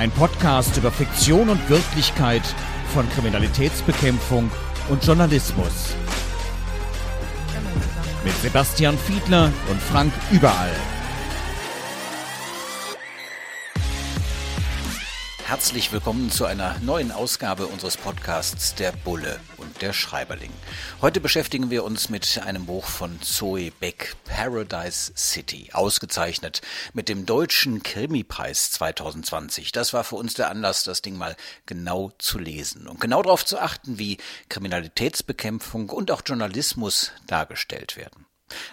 Ein Podcast über Fiktion und Wirklichkeit von Kriminalitätsbekämpfung und Journalismus. Mit Sebastian Fiedler und Frank Überall. Herzlich willkommen zu einer neuen Ausgabe unseres Podcasts Der Bulle der Schreiberling. Heute beschäftigen wir uns mit einem Buch von Zoe Beck, Paradise City, ausgezeichnet mit dem Deutschen Krimipreis 2020. Das war für uns der Anlass, das Ding mal genau zu lesen und genau darauf zu achten, wie Kriminalitätsbekämpfung und auch Journalismus dargestellt werden.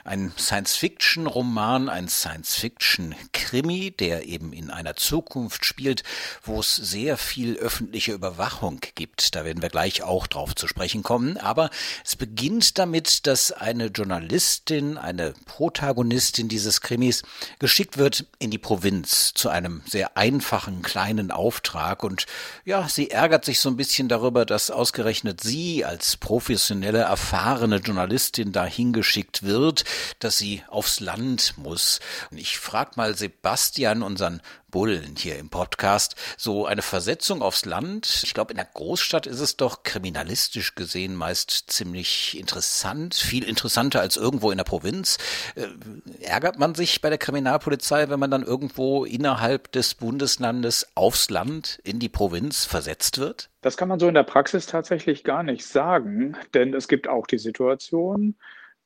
Ein Science-Fiction-Roman, ein Science-Fiction-Krimi, der eben in einer Zukunft spielt, wo es sehr viel öffentliche Überwachung gibt. Da werden wir gleich auch drauf zu sprechen kommen. Aber es beginnt damit, dass eine Journalistin, eine Protagonistin dieses Krimis geschickt wird in die Provinz zu einem sehr einfachen kleinen Auftrag. Und ja, sie ärgert sich so ein bisschen darüber, dass ausgerechnet sie als professionelle, erfahrene Journalistin dahin geschickt wird wird, dass sie aufs Land muss. Und ich frage mal Sebastian, unseren Bullen hier im Podcast, so eine Versetzung aufs Land. Ich glaube, in der Großstadt ist es doch kriminalistisch gesehen meist ziemlich interessant, viel interessanter als irgendwo in der Provinz. Äh, ärgert man sich bei der Kriminalpolizei, wenn man dann irgendwo innerhalb des Bundeslandes aufs Land in die Provinz versetzt wird? Das kann man so in der Praxis tatsächlich gar nicht sagen, denn es gibt auch die Situation,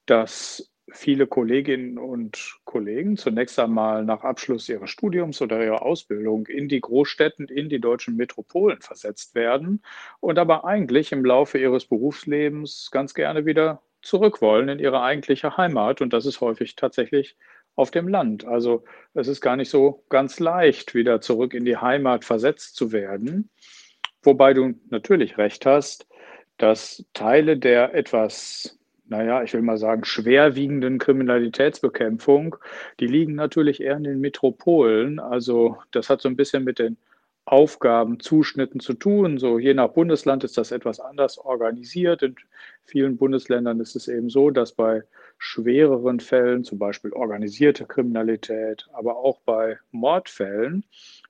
dass viele Kolleginnen und Kollegen zunächst einmal nach Abschluss ihres Studiums oder ihrer Ausbildung in die Großstädten, in die deutschen Metropolen versetzt werden und aber eigentlich im Laufe ihres Berufslebens ganz gerne wieder zurück wollen in ihre eigentliche Heimat. Und das ist häufig tatsächlich auf dem Land. Also es ist gar nicht so ganz leicht, wieder zurück in die Heimat versetzt zu werden. Wobei du natürlich recht hast, dass Teile der etwas naja, ich will mal sagen, schwerwiegenden Kriminalitätsbekämpfung, die liegen natürlich eher in den Metropolen. Also das hat so ein bisschen mit den Aufgabenzuschnitten zu tun. So je nach Bundesland ist das etwas anders organisiert. In vielen Bundesländern ist es eben so, dass bei schwereren Fällen, zum Beispiel organisierte Kriminalität, aber auch bei Mordfällen,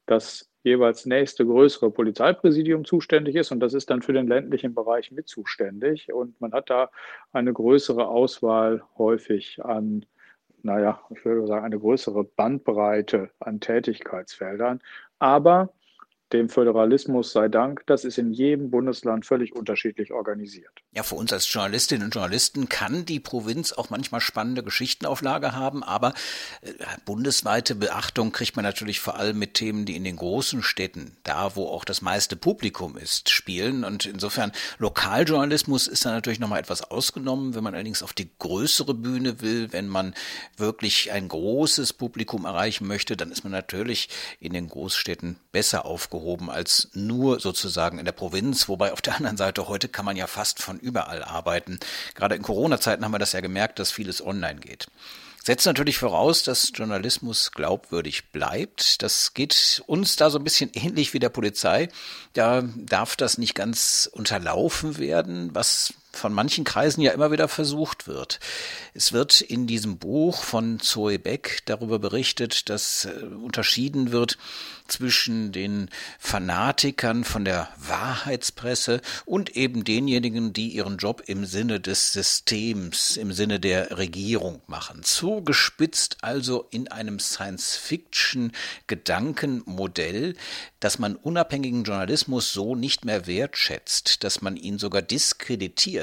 das jeweils nächste größere Polizeipräsidium zuständig ist und das ist dann für den ländlichen Bereich mit zuständig und man hat da eine größere Auswahl häufig an, naja, ich würde sagen, eine größere Bandbreite an Tätigkeitsfeldern. Aber dem Föderalismus sei Dank, das ist in jedem Bundesland völlig unterschiedlich organisiert. Ja, für uns als Journalistinnen und Journalisten kann die Provinz auch manchmal spannende Geschichtenauflage haben, aber äh, bundesweite Beachtung kriegt man natürlich vor allem mit Themen, die in den großen Städten, da wo auch das meiste Publikum ist, spielen. Und insofern Lokaljournalismus ist da natürlich nochmal etwas ausgenommen. Wenn man allerdings auf die größere Bühne will, wenn man wirklich ein großes Publikum erreichen möchte, dann ist man natürlich in den Großstädten besser aufgehoben aufgehoben als nur sozusagen in der Provinz. Wobei auf der anderen Seite heute kann man ja fast von überall arbeiten. Gerade in Corona-Zeiten haben wir das ja gemerkt, dass vieles online geht setzt natürlich voraus, dass Journalismus glaubwürdig bleibt. Das geht uns da so ein bisschen ähnlich wie der Polizei. Da darf das nicht ganz unterlaufen werden, was von manchen Kreisen ja immer wieder versucht wird. Es wird in diesem Buch von Zoe Beck darüber berichtet, dass äh, unterschieden wird zwischen den Fanatikern von der Wahrheitspresse und eben denjenigen, die ihren Job im Sinne des Systems, im Sinne der Regierung machen. Zugespitzt also in einem Science-Fiction-Gedankenmodell, dass man unabhängigen Journalismus so nicht mehr wertschätzt, dass man ihn sogar diskreditiert.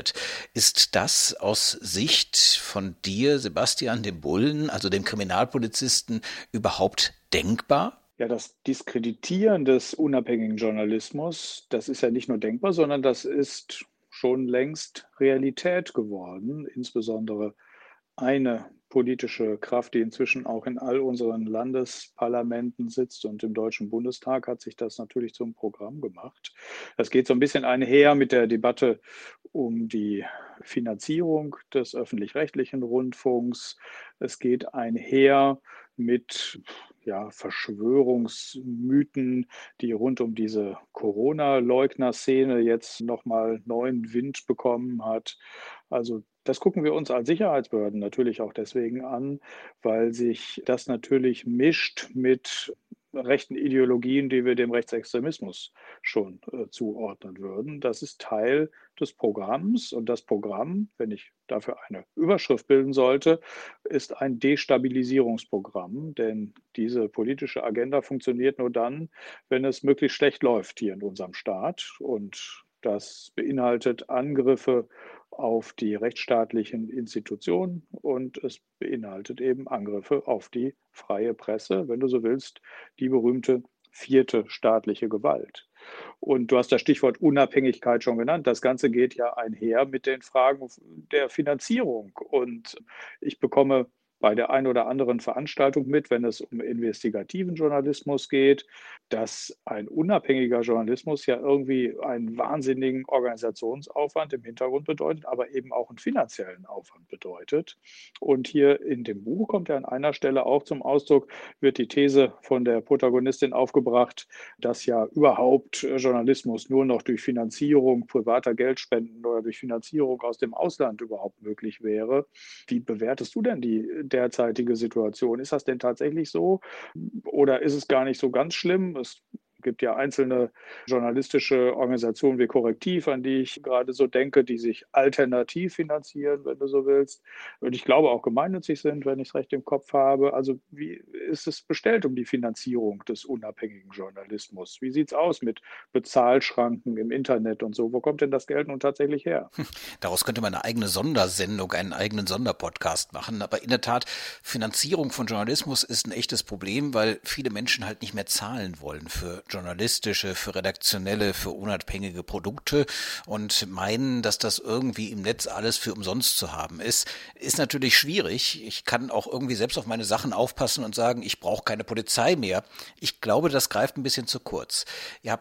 Ist das aus Sicht von dir, Sebastian, dem Bullen, also dem Kriminalpolizisten, überhaupt denkbar? Ja, das Diskreditieren des unabhängigen Journalismus, das ist ja nicht nur denkbar, sondern das ist schon längst Realität geworden. Insbesondere eine politische Kraft, die inzwischen auch in all unseren Landesparlamenten sitzt und im Deutschen Bundestag hat sich das natürlich zum Programm gemacht. Das geht so ein bisschen einher mit der Debatte um die Finanzierung des öffentlich-rechtlichen Rundfunks. Es geht einher mit ja, Verschwörungsmythen, die rund um diese Corona-Leugner-Szene jetzt nochmal neuen Wind bekommen hat. Also das gucken wir uns als Sicherheitsbehörden natürlich auch deswegen an, weil sich das natürlich mischt mit rechten Ideologien, die wir dem Rechtsextremismus schon äh, zuordnen würden. Das ist Teil des Programms und das Programm, wenn ich dafür eine Überschrift bilden sollte, ist ein Destabilisierungsprogramm, denn diese politische Agenda funktioniert nur dann, wenn es möglichst schlecht läuft hier in unserem Staat und das beinhaltet Angriffe auf die rechtsstaatlichen Institutionen und es beinhaltet eben Angriffe auf die freie Presse, wenn du so willst, die berühmte vierte staatliche Gewalt. Und du hast das Stichwort Unabhängigkeit schon genannt. Das Ganze geht ja einher mit den Fragen der Finanzierung. Und ich bekomme bei der einen oder anderen Veranstaltung mit, wenn es um investigativen Journalismus geht, dass ein unabhängiger Journalismus ja irgendwie einen wahnsinnigen Organisationsaufwand im Hintergrund bedeutet, aber eben auch einen finanziellen Aufwand bedeutet. Und hier in dem Buch kommt ja an einer Stelle auch zum Ausdruck, wird die These von der Protagonistin aufgebracht, dass ja überhaupt Journalismus nur noch durch Finanzierung privater Geldspenden oder durch Finanzierung aus dem Ausland überhaupt möglich wäre. Wie bewertest du denn die derzeitige Situation. Ist das denn tatsächlich so oder ist es gar nicht so ganz schlimm? Es gibt ja einzelne journalistische Organisationen wie Korrektiv, an die ich gerade so denke, die sich alternativ finanzieren, wenn du so willst. Und ich glaube auch gemeinnützig sind, wenn ich es recht im Kopf habe. Also wie ist es bestellt um die Finanzierung des unabhängigen Journalismus? Wie sieht es aus mit Bezahlschranken im Internet und so? Wo kommt denn das Geld nun tatsächlich her? Daraus könnte man eine eigene Sondersendung, einen eigenen Sonderpodcast machen. Aber in der Tat, Finanzierung von Journalismus ist ein echtes Problem, weil viele Menschen halt nicht mehr zahlen wollen für journalistische, für redaktionelle, für unabhängige Produkte und meinen, dass das irgendwie im Netz alles für umsonst zu haben ist, ist natürlich schwierig. Ich kann auch irgendwie selbst auf meine Sachen aufpassen und sagen, ich brauche keine Polizei mehr. Ich glaube, das greift ein bisschen zu kurz. Ja,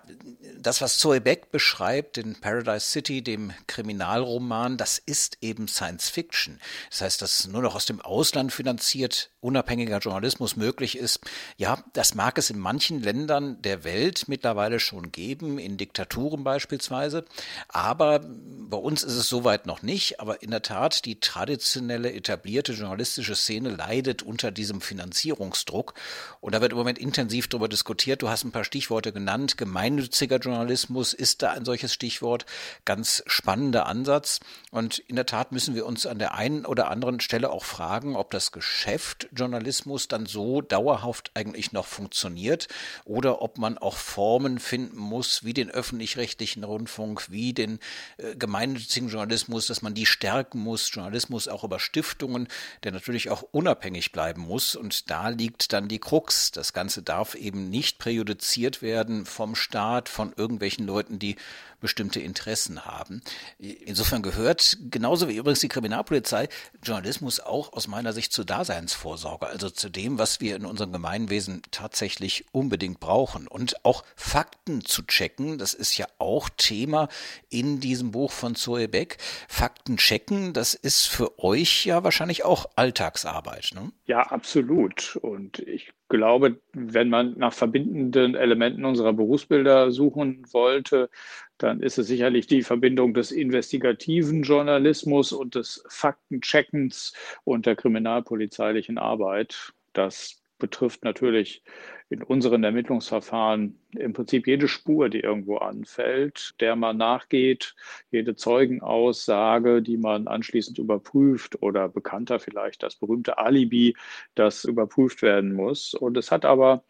das, was Zoe Beck beschreibt in Paradise City, dem Kriminalroman, das ist eben Science Fiction. Das heißt, dass nur noch aus dem Ausland finanziert unabhängiger Journalismus möglich ist. Ja, das mag es in manchen Ländern der Welt Welt mittlerweile schon geben, in Diktaturen beispielsweise. Aber bei uns ist es soweit noch nicht. Aber in der Tat, die traditionelle, etablierte journalistische Szene leidet unter diesem Finanzierungsdruck. Und da wird im Moment intensiv darüber diskutiert. Du hast ein paar Stichworte genannt. Gemeinnütziger Journalismus ist da ein solches Stichwort. Ganz spannender Ansatz. Und in der Tat müssen wir uns an der einen oder anderen Stelle auch fragen, ob das Geschäft Journalismus dann so dauerhaft eigentlich noch funktioniert oder ob man auch Formen finden muss, wie den öffentlich-rechtlichen Rundfunk, wie den äh, gemeinnützigen Journalismus, dass man die stärken muss, Journalismus auch über Stiftungen, der natürlich auch unabhängig bleiben muss. Und da liegt dann die Krux. Das Ganze darf eben nicht präjudiziert werden vom Staat, von irgendwelchen Leuten, die bestimmte Interessen haben. Insofern gehört, genauso wie übrigens die Kriminalpolizei, Journalismus auch aus meiner Sicht zur Daseinsvorsorge, also zu dem, was wir in unserem Gemeinwesen tatsächlich unbedingt brauchen. Und auch Fakten zu checken, das ist ja auch Thema in diesem Buch von Zoe Beck. Fakten checken, das ist für euch ja wahrscheinlich auch Alltagsarbeit. Ne? Ja, absolut. Und ich glaube, wenn man nach verbindenden Elementen unserer Berufsbilder suchen wollte, dann ist es sicherlich die Verbindung des investigativen Journalismus und des Faktencheckens und der kriminalpolizeilichen Arbeit. Das betrifft natürlich in unseren Ermittlungsverfahren im Prinzip jede Spur, die irgendwo anfällt, der man nachgeht, jede Zeugenaussage, die man anschließend überprüft oder bekannter vielleicht das berühmte Alibi, das überprüft werden muss. Und es hat aber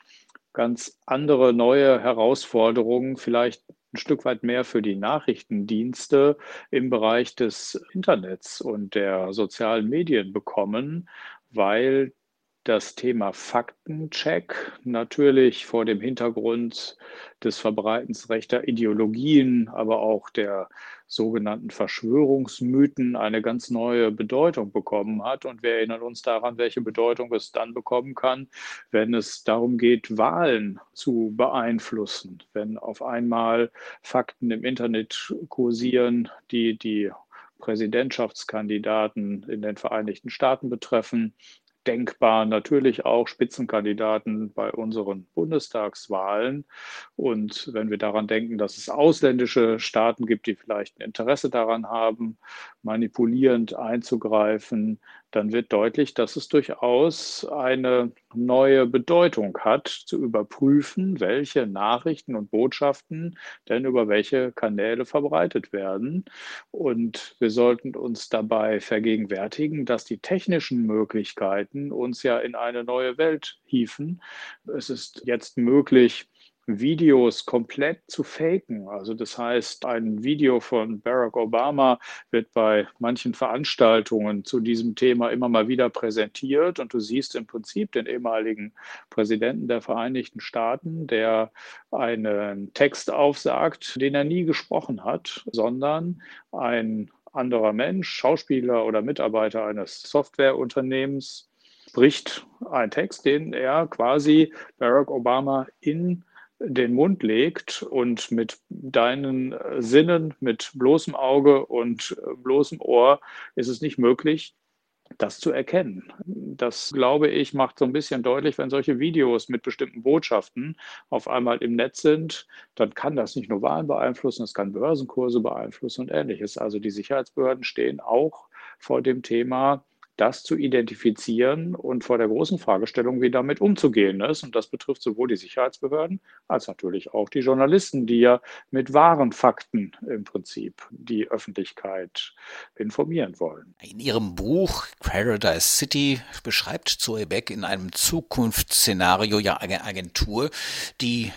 ganz andere neue Herausforderungen, vielleicht ein Stück weit mehr für die Nachrichtendienste im Bereich des Internets und der sozialen Medien bekommen, weil das Thema Faktencheck, natürlich vor dem Hintergrund des Verbreitens rechter Ideologien, aber auch der sogenannten Verschwörungsmythen eine ganz neue Bedeutung bekommen hat. Und wir erinnern uns daran, welche Bedeutung es dann bekommen kann, wenn es darum geht, Wahlen zu beeinflussen. Wenn auf einmal Fakten im Internet kursieren, die die Präsidentschaftskandidaten in den Vereinigten Staaten betreffen, denkbar natürlich auch Spitzenkandidaten bei unseren Bundestagswahlen. Und wenn wir daran denken, dass es ausländische Staaten gibt, die vielleicht ein Interesse daran haben, manipulierend einzugreifen, dann wird deutlich, dass es durchaus eine neue Bedeutung hat, zu überprüfen, welche Nachrichten und Botschaften denn über welche Kanäle verbreitet werden. Und wir sollten uns dabei vergegenwärtigen, dass die technischen Möglichkeiten uns ja in eine neue Welt hieven. Es ist jetzt möglich, Videos komplett zu faken. Also das heißt, ein Video von Barack Obama wird bei manchen Veranstaltungen zu diesem Thema immer mal wieder präsentiert und du siehst im Prinzip den ehemaligen Präsidenten der Vereinigten Staaten, der einen Text aufsagt, den er nie gesprochen hat, sondern ein anderer Mensch, Schauspieler oder Mitarbeiter eines Softwareunternehmens spricht einen Text, den er quasi Barack Obama in den Mund legt und mit deinen äh, Sinnen, mit bloßem Auge und äh, bloßem Ohr ist es nicht möglich, das zu erkennen. Das, glaube ich, macht so ein bisschen deutlich, wenn solche Videos mit bestimmten Botschaften auf einmal im Netz sind, dann kann das nicht nur Wahlen beeinflussen, es kann Börsenkurse beeinflussen und ähnliches. Also die Sicherheitsbehörden stehen auch vor dem Thema, das zu identifizieren und vor der großen Fragestellung, wie damit umzugehen ist. Und das betrifft sowohl die Sicherheitsbehörden als natürlich auch die Journalisten, die ja mit wahren Fakten im Prinzip die Öffentlichkeit informieren wollen. In ihrem Buch Paradise City beschreibt Zoe Beck in einem Zukunftsszenario ja eine Agentur, die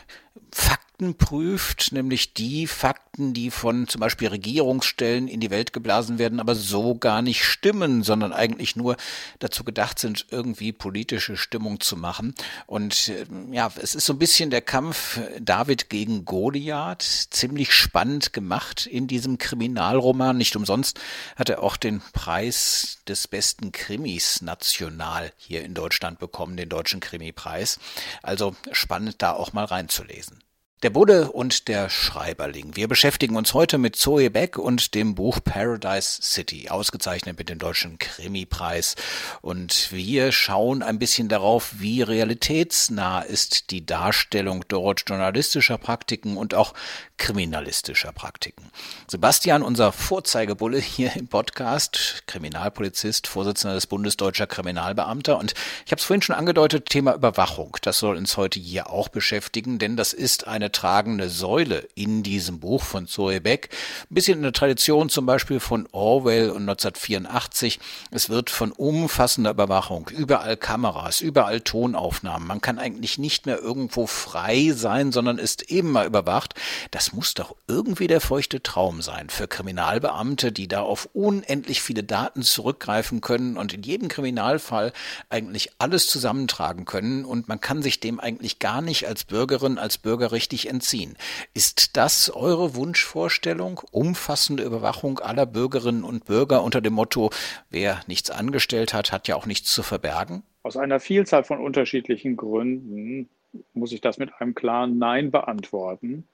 Fakten prüft, nämlich die Fakten, die von zum Beispiel Regierungsstellen in die Welt geblasen werden, aber so gar nicht stimmen, sondern eigentlich nur dazu gedacht sind, irgendwie politische Stimmung zu machen. Und äh, ja, es ist so ein bisschen der Kampf David gegen Goliath, ziemlich spannend gemacht in diesem Kriminalroman. Nicht umsonst hat er auch den Preis des besten Krimis national hier in Deutschland bekommen, den Deutschen Krimipreis. Also spannend da auch mal reinzulesen. Der Bulle und der Schreiberling. Wir beschäftigen uns heute mit Zoe Beck und dem Buch Paradise City, ausgezeichnet mit dem Deutschen Krimipreis. Und wir schauen ein bisschen darauf, wie realitätsnah ist die Darstellung dort journalistischer Praktiken und auch kriminalistischer Praktiken. Sebastian, unser Vorzeigebulle hier im Podcast, Kriminalpolizist, Vorsitzender des Bundesdeutscher Kriminalbeamter. Und ich habe es vorhin schon angedeutet, Thema Überwachung. Das soll uns heute hier auch beschäftigen, denn das ist eine tragende Säule in diesem Buch von Zoe Beck. Ein bisschen in der Tradition zum Beispiel von Orwell und 1984. Es wird von umfassender Überwachung, überall Kameras, überall Tonaufnahmen. Man kann eigentlich nicht mehr irgendwo frei sein, sondern ist immer überwacht. Das muss doch irgendwie der feuchte Traum sein für Kriminalbeamte, die da auf unendlich viele Daten zurückgreifen können und in jedem Kriminalfall eigentlich alles zusammentragen können und man kann sich dem eigentlich gar nicht als Bürgerin, als Bürger richtig entziehen. Ist das eure Wunschvorstellung? Umfassende Überwachung aller Bürgerinnen und Bürger unter dem Motto, wer nichts angestellt hat, hat ja auch nichts zu verbergen? Aus einer Vielzahl von unterschiedlichen Gründen muss ich das mit einem klaren Nein beantworten.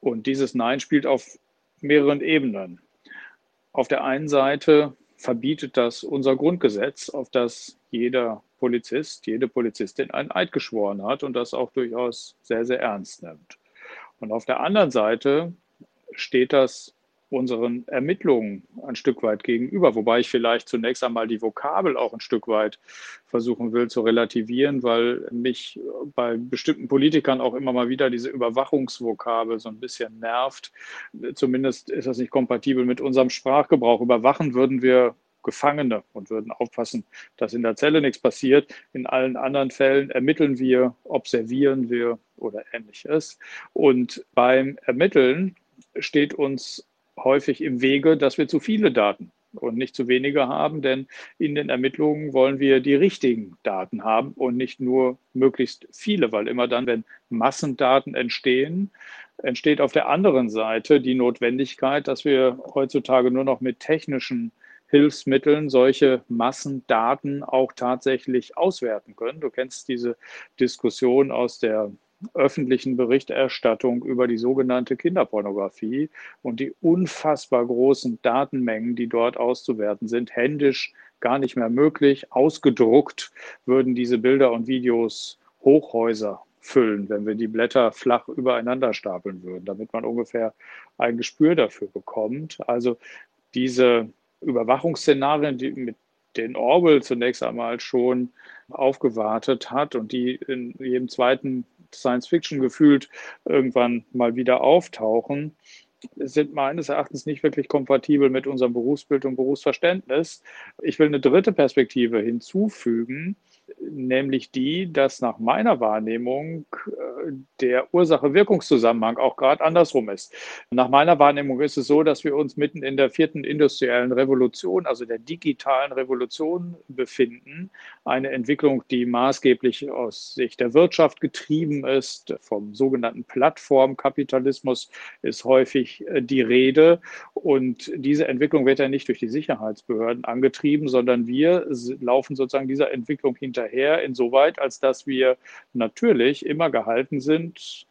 Und dieses Nein spielt auf mehreren Ebenen. Auf der einen Seite verbietet das unser Grundgesetz, auf das jeder Polizist, jede Polizistin ein Eid geschworen hat und das auch durchaus sehr, sehr ernst nimmt. Und auf der anderen Seite steht das unseren Ermittlungen ein Stück weit gegenüber, wobei ich vielleicht zunächst einmal die Vokabel auch ein Stück weit versuchen will zu relativieren, weil mich bei bestimmten Politikern auch immer mal wieder diese Überwachungsvokabel so ein bisschen nervt. Zumindest ist das nicht kompatibel mit unserem Sprachgebrauch. Überwachen würden wir Gefangene und würden aufpassen, dass in der Zelle nichts passiert. In allen anderen Fällen ermitteln wir, observieren wir oder ähnliches. Und beim Ermitteln steht uns häufig im Wege, dass wir zu viele Daten und nicht zu wenige haben, denn in den Ermittlungen wollen wir die richtigen Daten haben und nicht nur möglichst viele, weil immer dann, wenn Massendaten entstehen, entsteht auf der anderen Seite die Notwendigkeit, dass wir heutzutage nur noch mit technischen Hilfsmitteln solche Massendaten auch tatsächlich auswerten können. Du kennst diese Diskussion aus der öffentlichen Berichterstattung über die sogenannte Kinderpornografie und die unfassbar großen Datenmengen, die dort auszuwerten sind, händisch gar nicht mehr möglich. Ausgedruckt würden diese Bilder und Videos Hochhäuser füllen, wenn wir die Blätter flach übereinander stapeln würden, damit man ungefähr ein Gespür dafür bekommt. Also diese Überwachungsszenarien, die mit den Orwell zunächst einmal schon aufgewartet hat und die in jedem zweiten Science Fiction gefühlt irgendwann mal wieder auftauchen, sind meines Erachtens nicht wirklich kompatibel mit unserem Berufsbild und Berufsverständnis. Ich will eine dritte Perspektive hinzufügen, nämlich die, dass nach meiner Wahrnehmung äh, der Ursache-Wirkungszusammenhang auch gerade andersrum ist. Nach meiner Wahrnehmung ist es so, dass wir uns mitten in der vierten industriellen Revolution, also der digitalen Revolution befinden. Eine Entwicklung, die maßgeblich aus Sicht der Wirtschaft getrieben ist. Vom sogenannten Plattformkapitalismus ist häufig äh, die Rede. Und diese Entwicklung wird ja nicht durch die Sicherheitsbehörden angetrieben, sondern wir laufen sozusagen dieser Entwicklung hinterher hinterher, insoweit, als dass wir natürlich immer gehalten sind,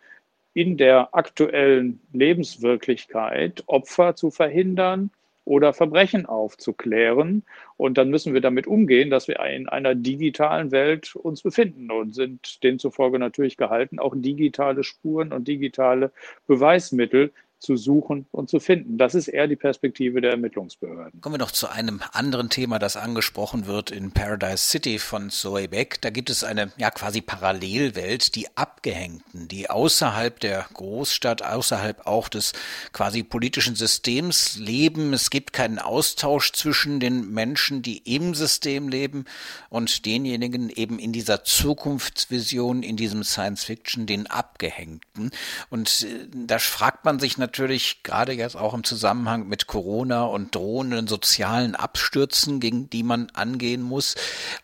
in der aktuellen Lebenswirklichkeit Opfer zu verhindern oder Verbrechen aufzuklären. Und dann müssen wir damit umgehen, dass wir in einer digitalen Welt uns befinden und sind demzufolge natürlich gehalten, auch digitale Spuren und digitale Beweismittel zu suchen und zu finden. Das ist eher die Perspektive der Ermittlungsbehörden. Kommen wir noch zu einem anderen Thema, das angesprochen wird in Paradise City von Zoe Beck. Da gibt es eine ja quasi Parallelwelt, die Abgehängten, die außerhalb der Großstadt, außerhalb auch des quasi politischen Systems leben. Es gibt keinen Austausch zwischen den Menschen, die im System leben und denjenigen eben in dieser Zukunftsvision, in diesem Science Fiction, den Abgehängten. Und äh, da fragt man sich natürlich, natürlich gerade jetzt auch im Zusammenhang mit Corona und drohenden sozialen Abstürzen, gegen die man angehen muss,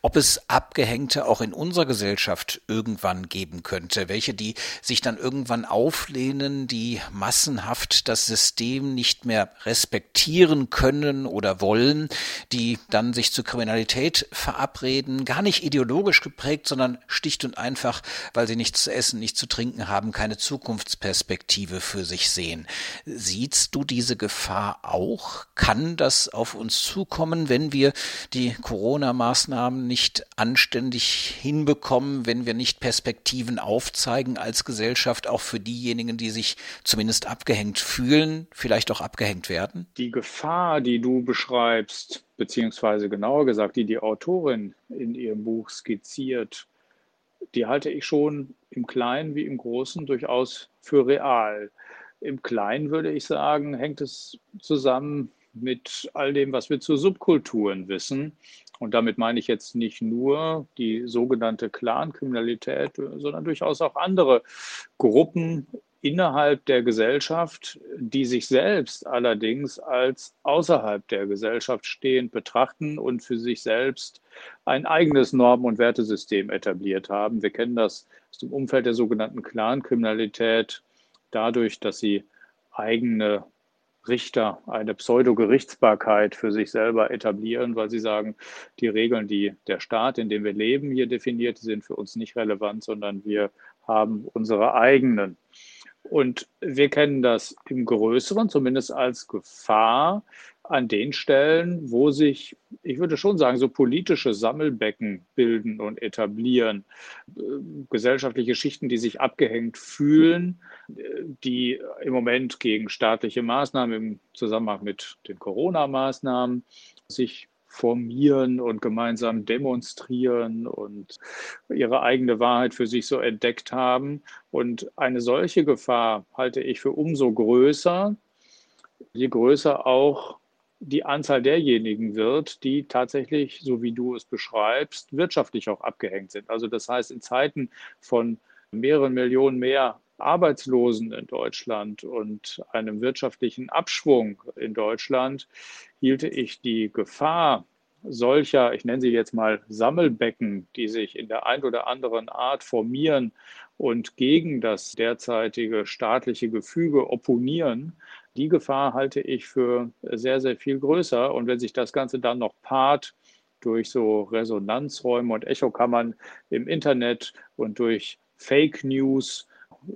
ob es Abgehängte auch in unserer Gesellschaft irgendwann geben könnte, welche die sich dann irgendwann auflehnen, die massenhaft das System nicht mehr respektieren können oder wollen, die dann sich zur Kriminalität verabreden, gar nicht ideologisch geprägt, sondern schlicht und einfach, weil sie nichts zu essen, nichts zu trinken haben, keine Zukunftsperspektive für sich sehen. Siehst du diese Gefahr auch? Kann das auf uns zukommen, wenn wir die Corona-Maßnahmen nicht anständig hinbekommen, wenn wir nicht Perspektiven aufzeigen als Gesellschaft, auch für diejenigen, die sich zumindest abgehängt fühlen, vielleicht auch abgehängt werden? Die Gefahr, die du beschreibst, beziehungsweise genauer gesagt, die die Autorin in ihrem Buch skizziert, die halte ich schon im Kleinen wie im Großen durchaus für real. Im Kleinen würde ich sagen, hängt es zusammen mit all dem, was wir zu Subkulturen wissen. Und damit meine ich jetzt nicht nur die sogenannte Clankriminalität, sondern durchaus auch andere Gruppen innerhalb der Gesellschaft, die sich selbst allerdings als außerhalb der Gesellschaft stehend betrachten und für sich selbst ein eigenes Normen- und Wertesystem etabliert haben. Wir kennen das aus dem Umfeld der sogenannten Clankriminalität dadurch, dass sie eigene Richter, eine Pseudo-Gerichtsbarkeit für sich selber etablieren, weil sie sagen, die Regeln, die der Staat, in dem wir leben, hier definiert, sind für uns nicht relevant, sondern wir haben unsere eigenen. Und wir kennen das im Größeren, zumindest als Gefahr, an den Stellen, wo sich, ich würde schon sagen, so politische Sammelbecken bilden und etablieren, äh, gesellschaftliche Schichten, die sich abgehängt fühlen, die im Moment gegen staatliche Maßnahmen im Zusammenhang mit den Corona-Maßnahmen sich formieren und gemeinsam demonstrieren und ihre eigene Wahrheit für sich so entdeckt haben. Und eine solche Gefahr halte ich für umso größer, je größer auch die Anzahl derjenigen wird, die tatsächlich, so wie du es beschreibst, wirtschaftlich auch abgehängt sind. Also das heißt, in Zeiten von mehreren Millionen mehr Arbeitslosen in Deutschland und einem wirtschaftlichen Abschwung in Deutschland hielte ich die Gefahr solcher, ich nenne sie jetzt mal Sammelbecken, die sich in der ein oder anderen Art formieren und gegen das derzeitige staatliche Gefüge opponieren, die Gefahr halte ich für sehr, sehr viel größer. Und wenn sich das Ganze dann noch paart durch so Resonanzräume und Echokammern im Internet und durch Fake News,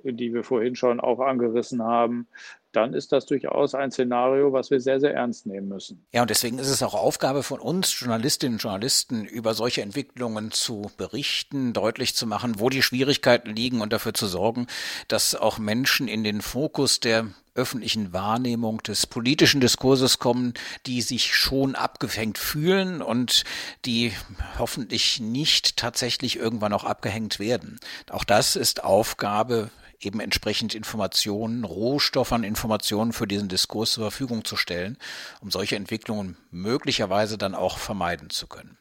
die wir vorhin schon auch angerissen haben, dann ist das durchaus ein Szenario, was wir sehr, sehr ernst nehmen müssen. Ja, und deswegen ist es auch Aufgabe von uns, Journalistinnen und Journalisten, über solche Entwicklungen zu berichten, deutlich zu machen, wo die Schwierigkeiten liegen und dafür zu sorgen, dass auch Menschen in den Fokus der öffentlichen Wahrnehmung des politischen Diskurses kommen, die sich schon abgehängt fühlen und die hoffentlich nicht tatsächlich irgendwann auch abgehängt werden. Auch das ist Aufgabe eben entsprechend Informationen, Rohstoff an Informationen für diesen Diskurs zur Verfügung zu stellen, um solche Entwicklungen möglicherweise dann auch vermeiden zu können.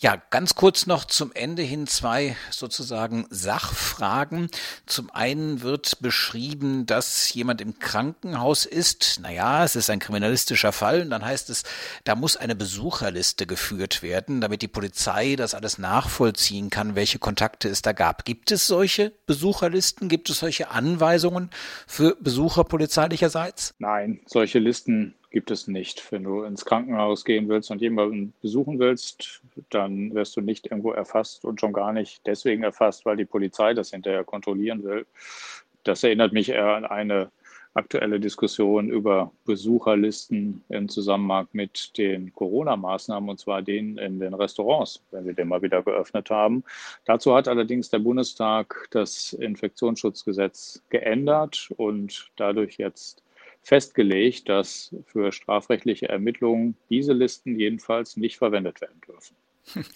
Ja, ganz kurz noch zum Ende hin zwei sozusagen Sachfragen. Zum einen wird beschrieben, dass jemand im Krankenhaus ist. Naja, es ist ein kriminalistischer Fall und dann heißt es, da muss eine Besucherliste geführt werden, damit die Polizei das alles nachvollziehen kann, welche Kontakte es da gab. Gibt es solche Besucherlisten? Gibt es solche Anweisungen für Besucher polizeilicherseits? Nein, solche Listen gibt es nicht. Wenn du ins Krankenhaus gehen willst und jemanden besuchen willst, dann wirst du nicht irgendwo erfasst und schon gar nicht deswegen erfasst, weil die Polizei das hinterher kontrollieren will. Das erinnert mich eher an eine aktuelle Diskussion über Besucherlisten im Zusammenhang mit den Corona-Maßnahmen, und zwar denen in den Restaurants, wenn wir den mal wieder geöffnet haben. Dazu hat allerdings der Bundestag das Infektionsschutzgesetz geändert und dadurch jetzt festgelegt, dass für strafrechtliche Ermittlungen diese Listen jedenfalls nicht verwendet werden dürfen.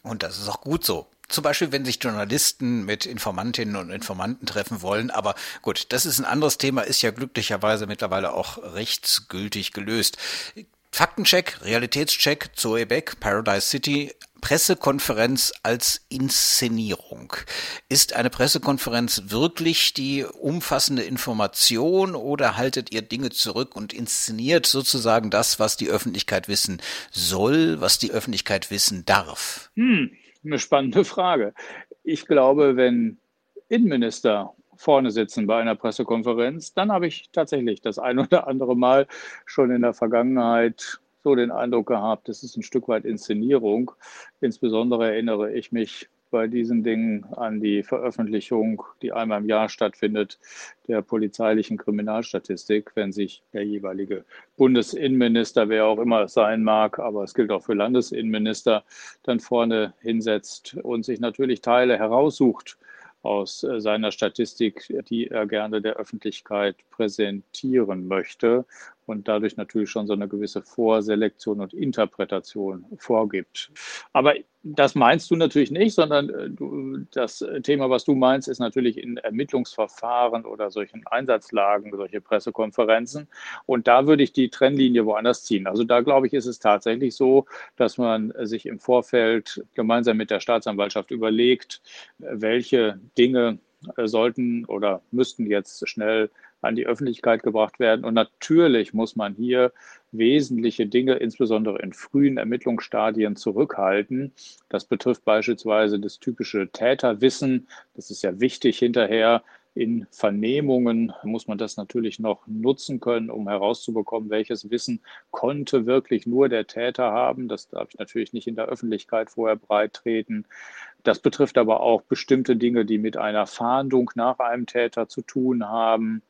Und das ist auch gut so. Zum Beispiel, wenn sich Journalisten mit Informantinnen und Informanten treffen wollen. Aber gut, das ist ein anderes Thema, ist ja glücklicherweise mittlerweile auch rechtsgültig gelöst. Faktencheck, Realitätscheck, Zoe Beck, Paradise City, Pressekonferenz als Inszenierung. Ist eine Pressekonferenz wirklich die umfassende Information oder haltet ihr Dinge zurück und inszeniert sozusagen das, was die Öffentlichkeit wissen soll, was die Öffentlichkeit wissen darf? Hm, eine spannende Frage. Ich glaube, wenn Innenminister vorne sitzen bei einer Pressekonferenz, dann habe ich tatsächlich das ein oder andere Mal schon in der Vergangenheit so den Eindruck gehabt, das ist ein Stück weit Inszenierung. Insbesondere erinnere ich mich bei diesen Dingen an die Veröffentlichung, die einmal im Jahr stattfindet, der polizeilichen Kriminalstatistik, wenn sich der jeweilige Bundesinnenminister, wer auch immer es sein mag, aber es gilt auch für Landesinnenminister, dann vorne hinsetzt und sich natürlich Teile heraussucht aus äh, seiner Statistik, die er gerne der Öffentlichkeit präsentieren möchte und dadurch natürlich schon so eine gewisse Vorselektion und Interpretation vorgibt. Aber das meinst du natürlich nicht, sondern äh, das Thema, was du meinst, ist natürlich in Ermittlungsverfahren oder solchen Einsatzlagen, solche Pressekonferenzen. Und da würde ich die Trennlinie woanders ziehen. Also da glaube ich, ist es tatsächlich so, dass man sich im Vorfeld gemeinsam mit der Staatsanwaltschaft überlegt, welche Dinge sollten oder müssten jetzt schnell an die Öffentlichkeit gebracht werden. Und natürlich muss man hier wesentliche Dinge, insbesondere in frühen Ermittlungsstadien, zurückhalten. Das betrifft beispielsweise das typische Täterwissen. Das ist ja wichtig hinterher. In Vernehmungen muss man das natürlich noch nutzen können, um herauszubekommen, welches Wissen konnte wirklich nur der Täter haben. Das darf ich natürlich nicht in der Öffentlichkeit vorher breit treten. Das betrifft aber auch bestimmte Dinge, die mit einer Fahndung nach einem Täter zu tun haben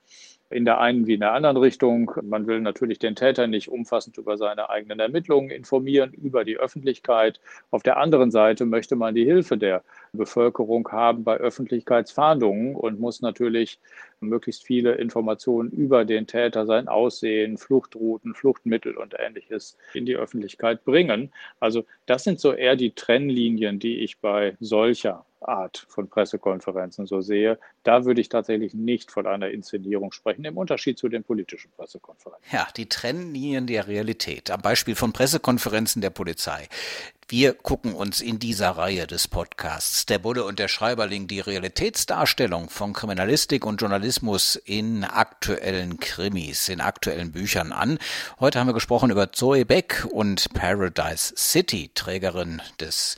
in der einen wie in der anderen Richtung. Man will natürlich den Täter nicht umfassend über seine eigenen Ermittlungen informieren, über die Öffentlichkeit. Auf der anderen Seite möchte man die Hilfe der Bevölkerung haben bei Öffentlichkeitsfahndungen und muss natürlich möglichst viele Informationen über den Täter, sein Aussehen, Fluchtrouten, Fluchtmittel und ähnliches in die Öffentlichkeit bringen. Also das sind so eher die Trennlinien, die ich bei solcher Art von Pressekonferenzen so sehe, da würde ich tatsächlich nicht von einer Inszenierung sprechen, im Unterschied zu den politischen Pressekonferenzen. Ja, die Trennlinien der Realität. Am Beispiel von Pressekonferenzen der Polizei. Wir gucken uns in dieser Reihe des Podcasts Der Bulle und der Schreiberling die Realitätsdarstellung von Kriminalistik und Journalismus in aktuellen Krimis, in aktuellen Büchern an. Heute haben wir gesprochen über Zoe Beck und Paradise City, Trägerin des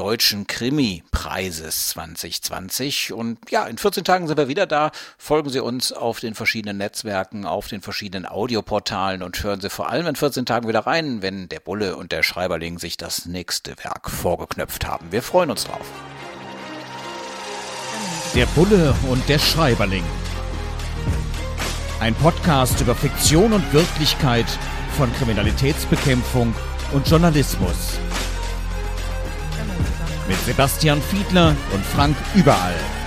Deutschen Krimi-Preises 2020. Und ja, in 14 Tagen sind wir wieder da. Folgen Sie uns auf den verschiedenen Netzwerken, auf den verschiedenen Audioportalen und hören Sie vor allem in 14 Tagen wieder rein, wenn der Bulle und der Schreiberling sich das nächste Werk vorgeknöpft haben. Wir freuen uns drauf. Der Bulle und der Schreiberling. Ein Podcast über Fiktion und Wirklichkeit von Kriminalitätsbekämpfung und Journalismus mit Sebastian Fiedler und Frank Überall.